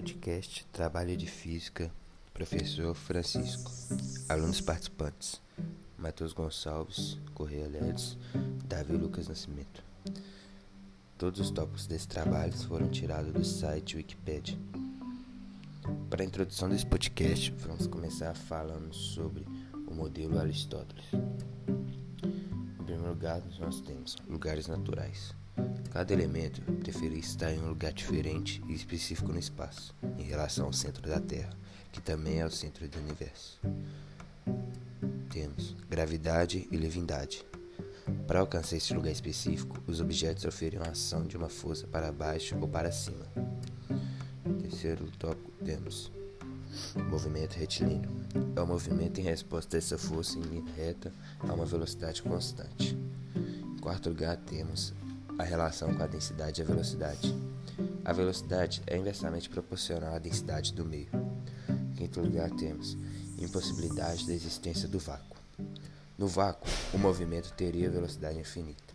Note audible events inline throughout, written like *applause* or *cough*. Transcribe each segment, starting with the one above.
podcast Trabalho de Física, professor Francisco. Alunos participantes: Matheus Gonçalves, Correia Ledes, Davi Lucas Nascimento. Todos os tópicos desse trabalho foram tirados do site Wikipedia. Para a introdução desse podcast, vamos começar falando sobre o modelo Aristóteles. Em primeiro lugar, nós temos lugares naturais. Cada elemento preferia estar em um lugar diferente e específico no espaço, em relação ao centro da Terra, que também é o centro do universo. Temos gravidade e leviandade. Para alcançar esse lugar específico, os objetos oferiam a ação de uma força para baixo ou para cima. Terceiro tópico, temos movimento retilíneo. É o movimento em resposta a essa força em linha reta a uma velocidade constante. Em quarto lugar, temos a relação com a densidade e a velocidade. A velocidade é inversamente proporcional à densidade do meio. Em quinto lugar, temos impossibilidade da existência do vácuo. No vácuo, o movimento teria velocidade infinita.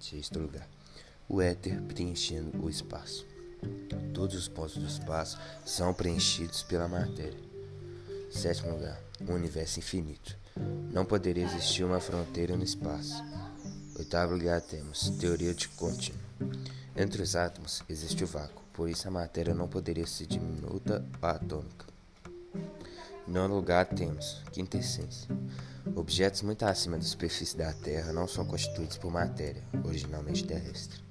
Sexto lugar, o éter preenchendo o espaço. Todos os pontos do espaço são preenchidos pela matéria. Sétimo lugar, um universo infinito. Não poderia existir uma fronteira no espaço. Oitavo lugar temos teoria de contínuo. Entre os átomos existe o vácuo, por isso a matéria não poderia ser diminuta ou atômica. Em nono lugar temos quintessência. Objetos muito acima da superfície da Terra não são constituídos por matéria, originalmente terrestre.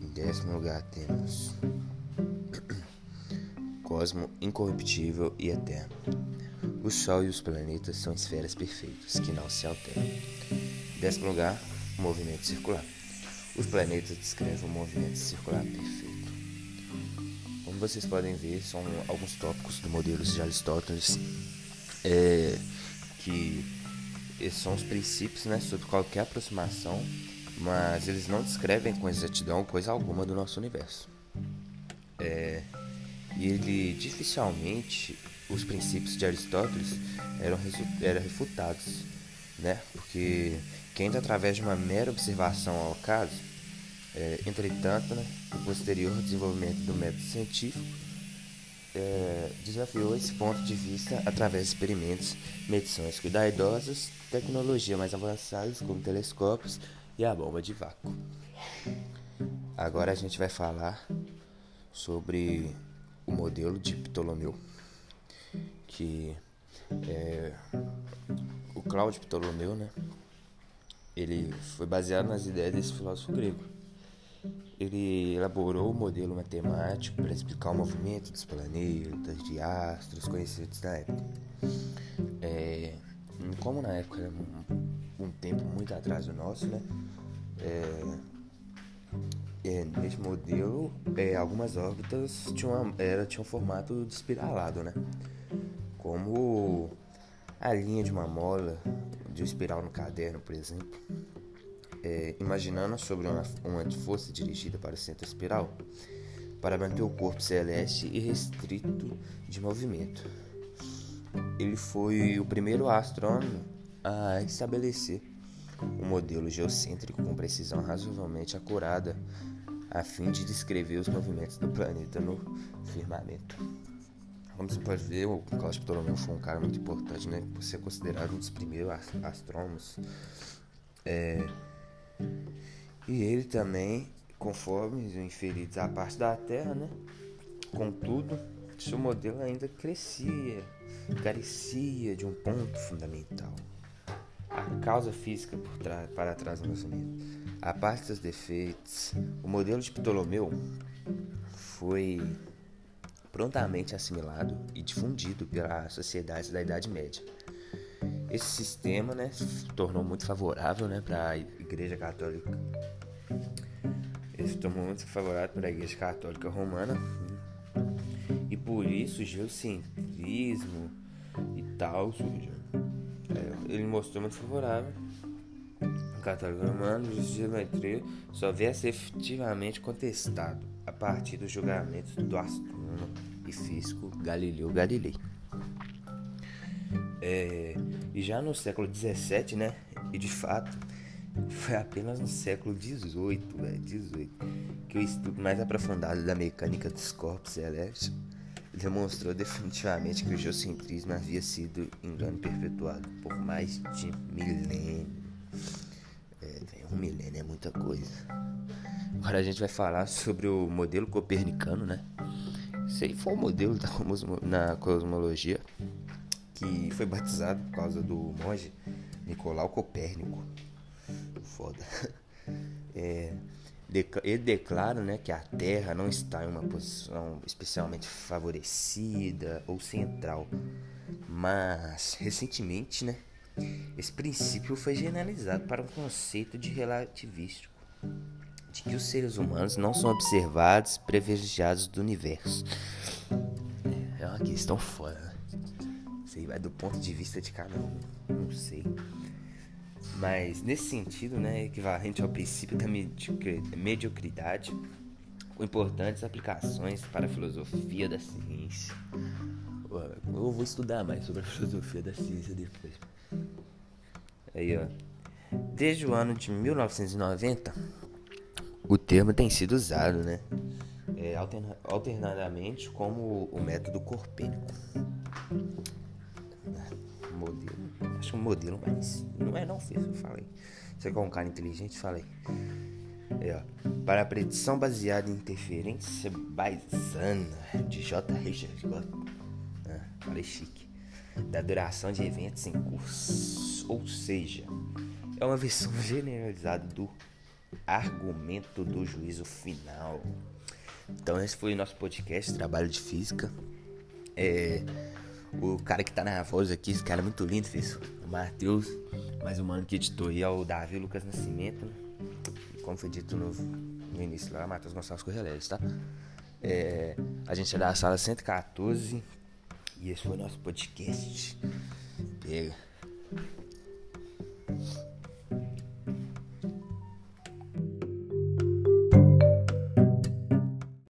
Em décimo lugar temos *coughs* cosmo incorruptível e eterno. O Sol e os planetas são esferas perfeitas que não se alteram. Décimo lugar, movimento circular. Os planetas descrevem um movimento circular perfeito. Como vocês podem ver, são alguns tópicos do modelo de Aristóteles é, que são os princípios né, sobre qualquer aproximação, mas eles não descrevem com exatidão coisa alguma do nosso universo. É, e ele dificilmente os princípios de Aristóteles eram, eram refutados, né? Porque quem através de uma mera observação ao caso, é, entretanto, né, o posterior desenvolvimento do método científico é, desafiou esse ponto de vista através de experimentos, medições cuidadosas, tecnologia mais avançadas como telescópios e a bomba de vácuo. Agora a gente vai falar sobre o modelo de Ptolomeu, que é, o Cláudio Ptolomeu, né? Ele foi baseado nas ideias desse filósofo grego. Ele elaborou o um modelo matemático para explicar o movimento dos planetas, de astros conhecidos da época. É, como na época era um, um, tempo muito atrás do nosso, né? É, é, nesse modelo, é, algumas órbitas tinham, era, tinham um formato de espiralado, né? Como a linha de uma mola de um espiral no caderno, por exemplo, é, imaginando sobre uma, uma força dirigida para o centro espiral, para manter o corpo celeste e restrito de movimento. Ele foi o primeiro astrônomo a estabelecer um modelo geocêntrico com precisão razoavelmente acurada, a fim de descrever os movimentos do planeta no firmamento. Como você pode ver, o Cláudio Ptolomeu foi um cara muito importante, né? Por ser considerado um dos primeiros astrônomos. É... E ele também, conforme os inferidos à parte da Terra, né? Contudo, seu modelo ainda crescia, carecia de um ponto fundamental. A causa física por para trás do nascimento. A parte dos defeitos, o modelo de Ptolomeu foi prontamente assimilado e difundido pela sociedade da Idade Média. Esse sistema né, se tornou muito favorável né, para a Igreja Católica. Ele se tornou muito favorável para a Igreja Católica Romana e por isso o geocentrismo e tal surgiu. É, ele mostrou muito favorável católico romano, o geometria só veio a ser efetivamente contestado a partir dos julgamentos do astrônomo e físico Galileu Galilei. É, e já no século XVII, né, e de fato, Foi apenas no século XVIII, velho, 18, que o estudo mais aprofundado da mecânica dos corpos celestes demonstrou definitivamente que o geocentrismo havia sido engano perpetuado por mais de milênio. É, um milênio é muita coisa. Agora a gente vai falar sobre o modelo copernicano, né? Esse aí foi o modelo da na cosmologia que foi batizado por causa do monge Nicolau Copérnico. Foda. *laughs* É, ele declara né, que a Terra não está em uma posição especialmente favorecida ou central, mas recentemente né, esse princípio foi generalizado para um conceito de relativístico, de que os seres humanos não são observados privilegiados do universo. É uma questão foda. Né? Isso aí vai do ponto de vista de cada um, não sei. Mas nesse sentido, né, equivalente ao princípio da mediocridade, com importantes aplicações para a filosofia da ciência. Eu vou estudar mais sobre a filosofia da ciência depois. Aí, ó. Desde o ano de 1990, o termo tem sido usado, né? É, alterna alternadamente como o método corpênico modelo. Acho um modelo, mas não é não, fez, eu falei. Você que é um cara inteligente, falei. É, ó. Para a predição baseada em interferência Bayesiana de J. Richard ah, falei chique. Da duração de eventos em curso. Ou seja, é uma versão *laughs* generalizada do argumento do juízo final. Então esse foi o nosso podcast, Trabalho de Física. É, o cara que tá na voz aqui, esse cara é muito lindo, fez o Matheus. Mas o mano que editou aí é o Davi Lucas Nascimento, né? Como foi dito no, no início lá, Matheus Gonçalves Correleiros, tá? É, a gente é da sala 114 e esse foi o nosso podcast. Pega.